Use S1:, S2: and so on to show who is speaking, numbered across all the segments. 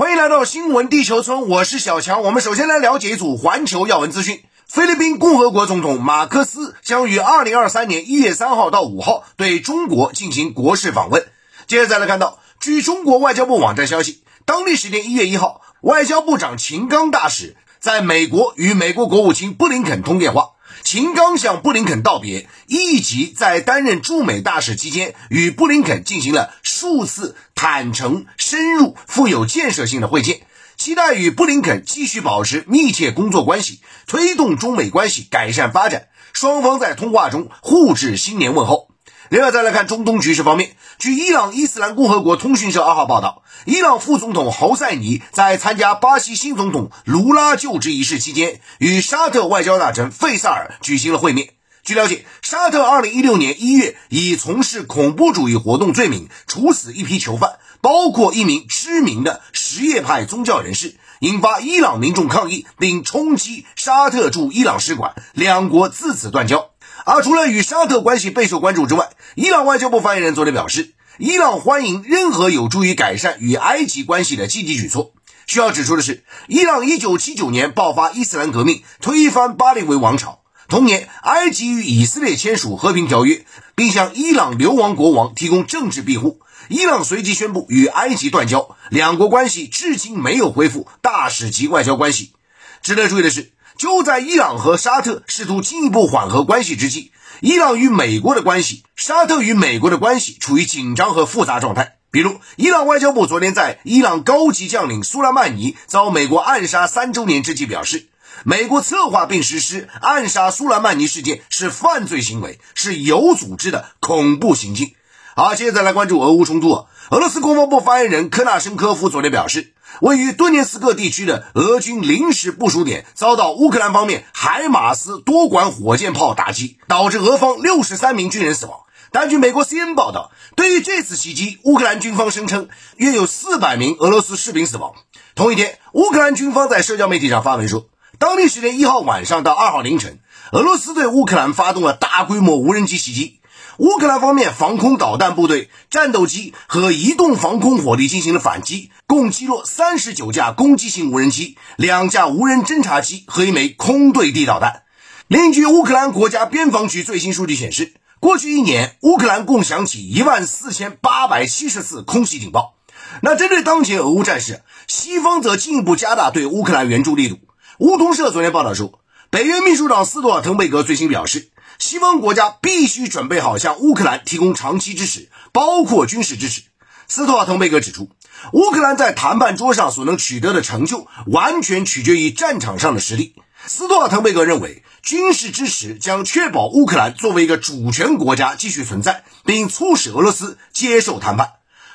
S1: 欢迎来到新闻地球村，我是小强。我们首先来了解一组环球要闻资讯：菲律宾共和国总统马克思将于二零二三年一月三号到五号对中国进行国事访问。接着再来看到，据中国外交部网站消息，当地时间一月一号，外交部长秦刚大使在美国与美国国务卿布林肯通电话。秦刚向布林肯道别，以及在担任驻美大使期间，与布林肯进行了数次坦诚、深入、富有建设性的会见，期待与布林肯继续保持密切工作关系，推动中美关系改善发展。双方在通话中互致新年问候。另外，再来看中东局势方面。据伊朗伊斯兰共和国通讯社二号报道，伊朗副总统侯赛尼在参加巴西新总统卢拉就职仪式期间，与沙特外交大臣费萨尔举行了会面。据了解，沙特2016年1月以从事恐怖主义活动罪名处死一批囚犯，包括一名知名的什叶派宗教人士，引发伊朗民众抗议，并冲击沙特驻伊朗使馆，两国自此断交。而除了与沙特关系备受关注之外，伊朗外交部发言人昨天表示，伊朗欢迎任何有助于改善与埃及关系的积极举措。需要指出的是，伊朗1979年爆发伊斯兰革命，推翻巴列维王朝。同年，埃及与以色列签署和平条约，并向伊朗流亡国王提供政治庇护。伊朗随即宣布与埃及断交，两国关系至今没有恢复大使级外交关系。值得注意的是。就在伊朗和沙特试图进一步缓和关系之际，伊朗与美国的关系、沙特与美国的关系处于紧张和复杂状态。比如，伊朗外交部昨天在伊朗高级将领苏莱曼尼遭美国暗杀三周年之际表示，美国策划并实施暗杀苏莱曼尼事件是犯罪行为，是有组织的恐怖行径。好，接着来关注俄乌冲突。俄罗斯国防部发言人科纳申科夫昨天表示。位于顿涅斯克地区的俄军临时部署点遭到乌克兰方面海马斯多管火箭炮打击，导致俄方六十三名军人死亡。但据美国 CNN 报道，对于这次袭击，乌克兰军方声称约有四百名俄罗斯士兵死亡。同一天，乌克兰军方在社交媒体上发文说，当地时间一号晚上到二号凌晨，俄罗斯对乌克兰发动了大规模无人机袭击。乌克兰方面防空导弹部队、战斗机和移动防空火力进行了反击，共击落三十九架攻击型无人机、两架无人侦察机和一枚空对地导弹。另据乌克兰国家边防局最新数据显示，过去一年乌克兰共响起一万四千八百七十次空袭警报。那针对当前俄乌战事，西方则进一步加大对乌克兰援助力度。乌通社昨天报道说，北约秘书长斯托尔滕贝格最新表示。西方国家必须准备好向乌克兰提供长期支持，包括军事支持。斯托尔滕贝格指出，乌克兰在谈判桌上所能取得的成就，完全取决于战场上的实力。斯托尔滕贝格认为，军事支持将确保乌克兰作为一个主权国家继续存在，并促使俄罗斯接受谈判。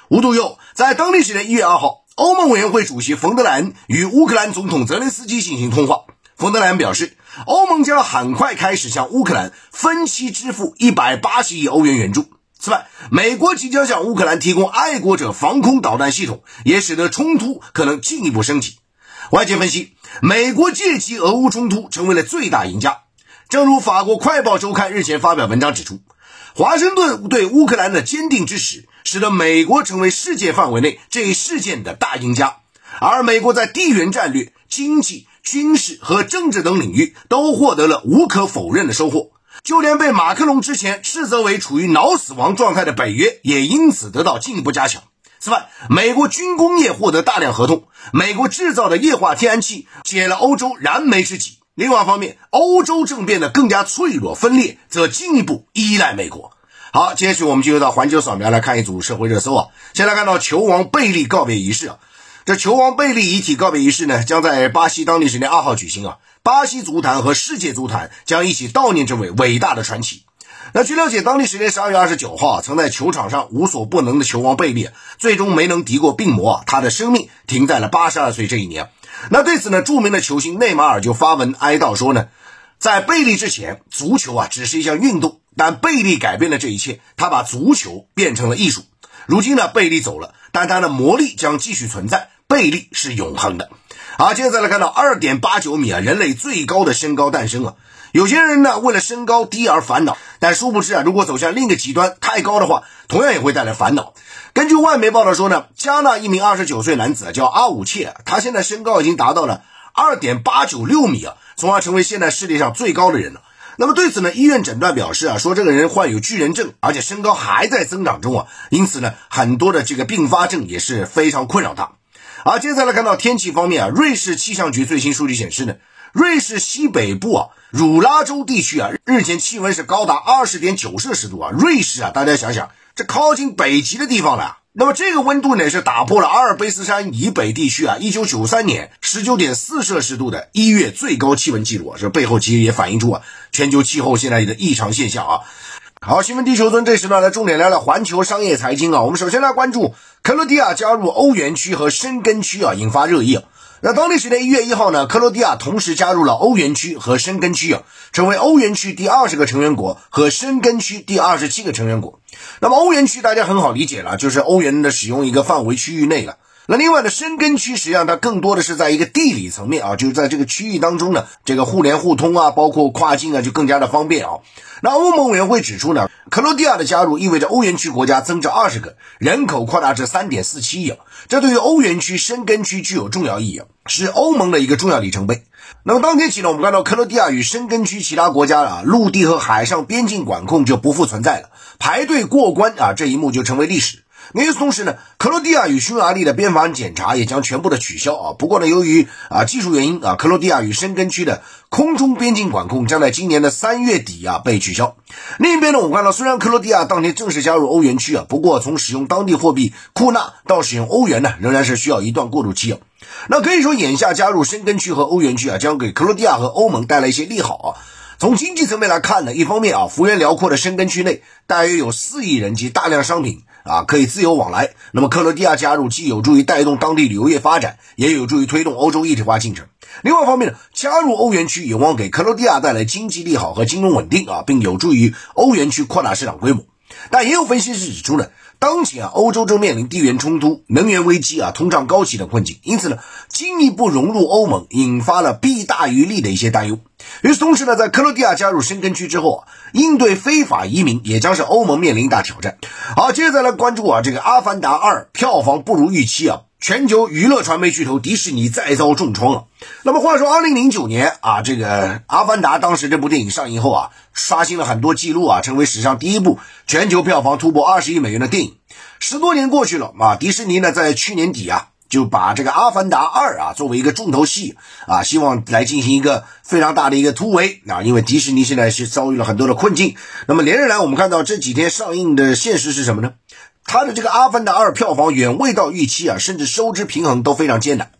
S1: 无独有，在当地时间一月二号，欧盟委员会主席冯德莱恩与乌克兰总统泽连斯基进行通话。冯德莱恩表示。欧盟将很快开始向乌克兰分期支付一百八十亿欧元援助。此外，美国即将向乌克兰提供爱国者防空导弹系统，也使得冲突可能进一步升级。外界分析，美国借机俄乌冲突成为了最大赢家。正如法国《快报周刊》日前发表文章指出，华盛顿对乌克兰的坚定支持，使得美国成为世界范围内这一事件的大赢家。而美国在地缘战略、经济。军事和政治等领域都获得了无可否认的收获，就连被马克龙之前斥责为处于脑死亡状态的北约，也因此得到进一步加强。此外，美国军工业获得大量合同，美国制造的液化天然气解了欧洲燃眉之急。另外方面，欧洲正变得更加脆弱分裂，则进一步依赖美国。好，接下去我们进入到环球扫描来看一组社会热搜啊。先来看到球王贝利告别仪式啊。这球王贝利遗体告别仪式呢，将在巴西当地时间二号举行啊。巴西足坛和世界足坛将一起悼念这位伟大的传奇。那据了解，当地时间十二月二十九号，曾在球场上无所不能的球王贝利，最终没能敌过病魔啊，他的生命停在了八十二岁这一年。那对此呢，著名的球星内马尔就发文哀悼说呢，在贝利之前，足球啊只是一项运动，但贝利改变了这一切，他把足球变成了艺术。如今呢，贝利走了，但他的魔力将继续存在。贝利是永恒的，好，接着再来看到二点八九米啊，人类最高的身高诞生啊。有些人呢为了身高低而烦恼，但殊不知啊，如果走向另一个极端，太高的话，同样也会带来烦恼。根据外媒报道说呢，加纳一名二十九岁男子叫阿武切，他现在身高已经达到了二点八九六米啊，从而成为现在世界上最高的人了。那么对此呢，医院诊断表示啊，说这个人患有巨人症，而且身高还在增长中啊，因此呢，很多的这个并发症也是非常困扰他。好，接下来看到天气方面啊，瑞士气象局最新数据显示呢，瑞士西北部啊，汝拉州地区啊，日前气温是高达二十点九摄氏度啊，瑞士啊，大家想想，这靠近北极的地方了。那么这个温度呢，是打破了阿尔卑斯山以北地区啊，一九九三年十九点四摄氏度的一月最高气温记录啊。这背后其实也反映出啊，全球气候现在的异常现象啊。好，新闻地球村这时呢，来重点聊聊环球商业财经啊。我们首先来关注克罗地亚加入欧元区和申根区啊，引发热议。那当地时间一月一号呢，克罗地亚同时加入了欧元区和申根区啊，成为欧元区第二十个成员国和申根区第二十七个成员国。那么欧元区大家很好理解了，就是欧元的使用一个范围区域内了。那另外呢，深根区实际上它更多的是在一个地理层面啊，就是在这个区域当中呢，这个互联互通啊，包括跨境啊，就更加的方便啊。那欧盟委员会指出呢，克罗地亚的加入意味着欧元区国家增至二十个，人口扩大至三点四七亿，这对于欧元区深根区具有重要意义，是欧盟的一个重要里程碑。那么当天起呢，我们看到克罗地亚与深根区其他国家啊，陆地和海上边境管控就不复存在了，排队过关啊这一幕就成为历史。与此同时呢，克罗地亚与匈牙利的边防检查也将全部的取消啊。不过呢，由于啊技术原因啊，克罗地亚与申根区的空中边境管控将在今年的三月底啊被取消。另一边呢，我们看到虽然克罗地亚当天正式加入欧元区啊，不过从使用当地货币库纳到使用欧元呢，仍然是需要一段过渡期啊。那可以说，眼下加入申根区和欧元区啊，将给克罗地亚和欧盟带来一些利好啊。从经济层面来看呢，一方面啊，幅员辽阔的申根区内大约有四亿人及大量商品啊可以自由往来。那么克罗地亚加入既有助于带动当地旅游业发展，也有助于推动欧洲一体化进程。另外一方面呢，加入欧元区有望给克罗地亚带来经济利好和金融稳定啊，并有助于欧元区扩大市场规模。但也有分析师指出呢。当前啊，欧洲正面临地缘冲突、能源危机啊、通胀高企等困境，因此呢，进一步融入欧盟引发了弊大于利的一些担忧。与此同时呢，在克罗地亚加入申根区之后啊，应对非法移民也将是欧盟面临一大挑战。好，接着再来关注啊，这个《阿凡达二》票房不如预期啊。全球娱乐传媒巨头迪士尼再遭重创了。那么话说，二零零九年啊，这个《阿凡达》当时这部电影上映后啊，刷新了很多记录啊，成为史上第一部全球票房突破二十亿美元的电影。十多年过去了啊，迪士尼呢在去年底啊，就把这个《阿凡达二》啊作为一个重头戏啊，希望来进行一个非常大的一个突围啊。因为迪士尼现在是遭遇了很多的困境。那么连日来，我们看到这几天上映的现实是什么呢？它的这个《阿凡达二》票房远未到预期啊，甚至收支平衡都非常艰难。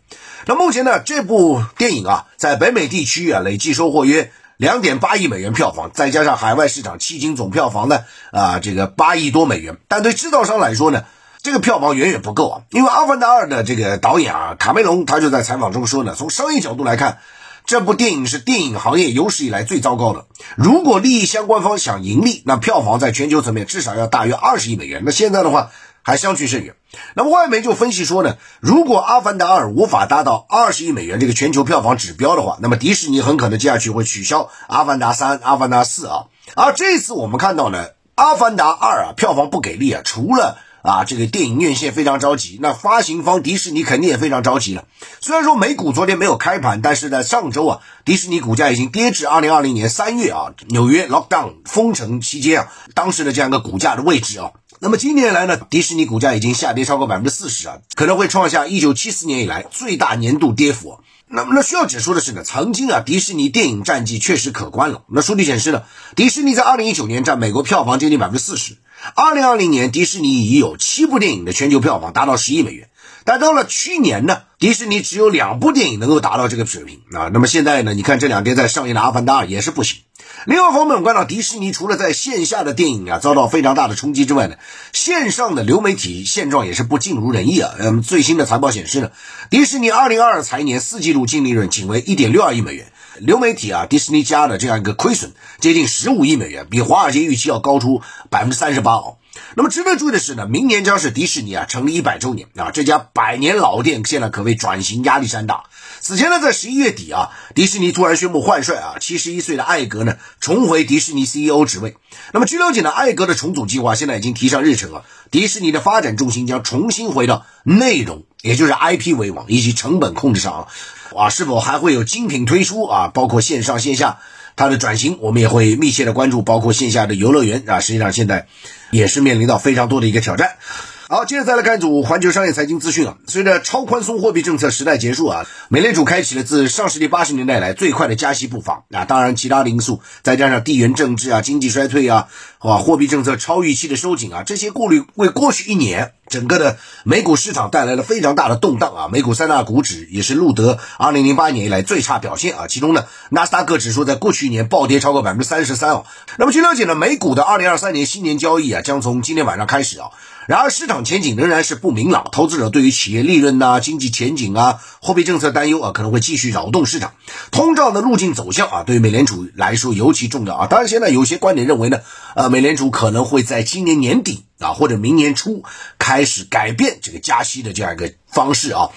S1: 那目前呢，这部电影啊，在北美地区啊，累计收获约两点八亿美元票房，再加上海外市场迄今总票房呢，啊，这个八亿多美元。但对制造商来说呢，这个票房远远不够啊，因为《阿凡达二》的这个导演啊，卡梅隆他就在采访中说呢，从商业角度来看。这部电影是电影行业有史以来最糟糕的。如果利益相关方想盈利，那票房在全球层面至少要大约二十亿美元。那现在的话还相去甚远。那么外媒就分析说呢，如果《阿凡达二》无法达到二十亿美元这个全球票房指标的话，那么迪士尼很可能接下去会取消《阿凡达三》《阿凡达四》啊。而这次我们看到呢，《阿凡达二》啊票房不给力啊，除了。啊，这个电影院线非常着急，那发行方迪士尼肯定也非常着急了。虽然说美股昨天没有开盘，但是在上周啊，迪士尼股价已经跌至二零二零年三月啊纽约 lockdown 封城期间啊当时的这样一个股价的位置啊。那么今年来呢，迪士尼股价已经下跌超过百分之四十啊，可能会创下一九七四年以来最大年度跌幅。那么，那需要指出的是呢，曾经啊，迪士尼电影战绩确实可观了。那数据显示呢，迪士尼在二零一九年占美国票房接近百分之四十。二零二零年，迪士尼已有七部电影的全球票房达到十亿美元，但到了去年呢，迪士尼只有两部电影能够达到这个水平啊。那么现在呢，你看这两天在上映的《阿凡达二》也是不行。另外方面，我们看到迪士尼除了在线下的电影啊遭到非常大的冲击之外呢，线上的流媒体现状也是不尽如人意啊。嗯，最新的财报显示呢，迪士尼二零二二财年四季度净利润仅为一点六二亿美元。流媒体啊，迪士尼家的这样一个亏损接近十五亿美元，比华尔街预期要高出百分之三十八哦。那么值得注意的是呢，明年将是迪士尼啊成立一百周年啊，这家百年老店现在可谓转型压力山大。此前呢，在十一月底啊，迪士尼突然宣布换帅啊，七十一岁的艾格呢重回迪士尼 CEO 职位。那么据了解呢，艾格的重组计划现在已经提上日程了，迪士尼的发展重心将重新回到内容，也就是 IP 为王以及成本控制上啊，啊是否还会有精品推出啊？包括线上线下。它的转型，我们也会密切的关注，包括线下的游乐园啊，实际上现在也是面临到非常多的一个挑战。好，接着再来看一组环球商业财经资讯啊。随着超宽松货币政策时代结束啊，美联储开启了自上世纪八十年代来最快的加息步伐啊。当然，其他的因素再加上地缘政治啊、经济衰退啊、啊货币政策超预期的收紧啊，这些顾虑为过去一年整个的美股市场带来了非常大的动荡啊。美股三大股指也是录得二零零八年以来最差表现啊。其中呢，纳斯达克指数在过去一年暴跌超过百分之三十三哦。那么据了解呢，美股的二零二三年新年交易啊，将从今天晚上开始啊。然而，市场前景仍然是不明朗，投资者对于企业利润呐、经济前景啊、货币政策担忧啊，可能会继续扰动市场。通胀的路径走向啊，对于美联储来说尤其重要啊。当然，现在有些观点认为呢，呃美，美联储可能会在今年年底啊或者明年初开始改变这个加息的这样一个方式啊。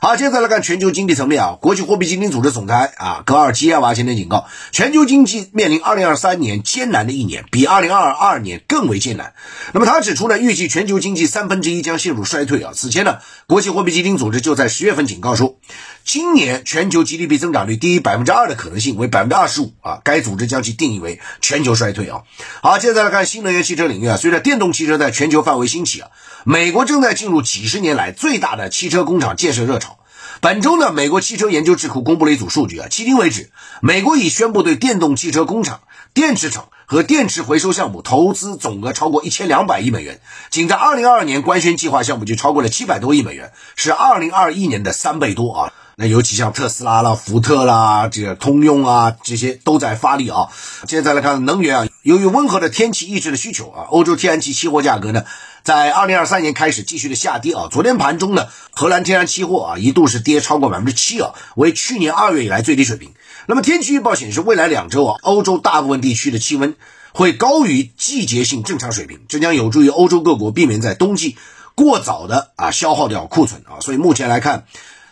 S1: 好，接下来看全球经济层面啊，国际货币基金组织总裁啊格尔基耶娃今天警告，全球经济面临二零二三年艰难的一年，比二零二二年更为艰难。那么他指出呢，预计全球经济三分之一将陷入衰退啊。此前呢，国际货币基金组织就在十月份警告说，今年全球 GDP 增长率低于百分之二的可能性为百分之二十五啊。该组织将其定义为全球衰退啊。好，接下来看新能源汽车领域啊，随着电动汽车在全球范围兴起啊，美国正在进入几十年来最大的汽车工厂建设热潮。本周呢，美国汽车研究智库公布了一组数据啊，迄今为止，美国已宣布对电动汽车工厂、电池厂和电池回收项目投资总额超过一千两百亿美元，仅在二零二二年官宣计划项目就超过了七百多亿美元，是二零二一年的三倍多啊。那尤其像特斯拉啦、福特啦、这个通用啊，这些都在发力啊。接着再来看能源啊，由于温和的天气抑制的需求啊，欧洲天然气期货价格呢，在二零二三年开始继续的下跌啊。昨天盘中呢，荷兰天然期货啊一度是跌超过百分之七啊，为去年二月以来最低水平。那么天气预报显示，未来两周啊，欧洲大部分地区的气温会高于季节性正常水平，这将有助于欧洲各国避免在冬季过早的啊消耗掉库存啊。所以目前来看。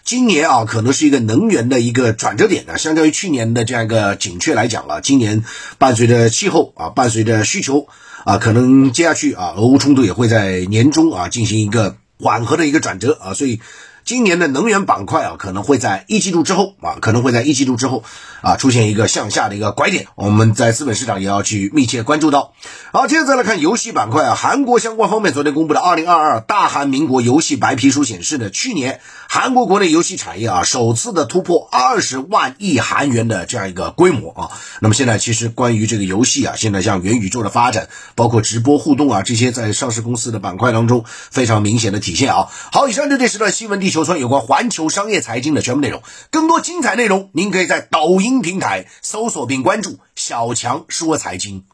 S1: 今年啊，可能是一个能源的一个转折点啊。相较于去年的这样一个紧缺来讲了，今年伴随着气候啊，伴随着需求啊，可能接下去啊，俄乌冲突也会在年终啊进行一个缓和的一个转折啊，所以。今年的能源板块啊，可能会在一季度之后啊，可能会在一季度之后啊出现一个向下的一个拐点，我们在资本市场也要去密切关注到。好，接着再来看游戏板块啊，韩国相关方面昨天公布的二零二二大韩民国游戏白皮书显示呢，去年韩国国内游戏产业啊首次的突破二十万亿韩元的这样一个规模啊。那么现在其实关于这个游戏啊，现在像元宇宙的发展，包括直播互动啊这些，在上市公司的板块当中非常明显的体现啊。好，以上就这时段新闻地。球村有关环球商业财经的全部内容，更多精彩内容，您可以在抖音平台搜索并关注“小强说财经”。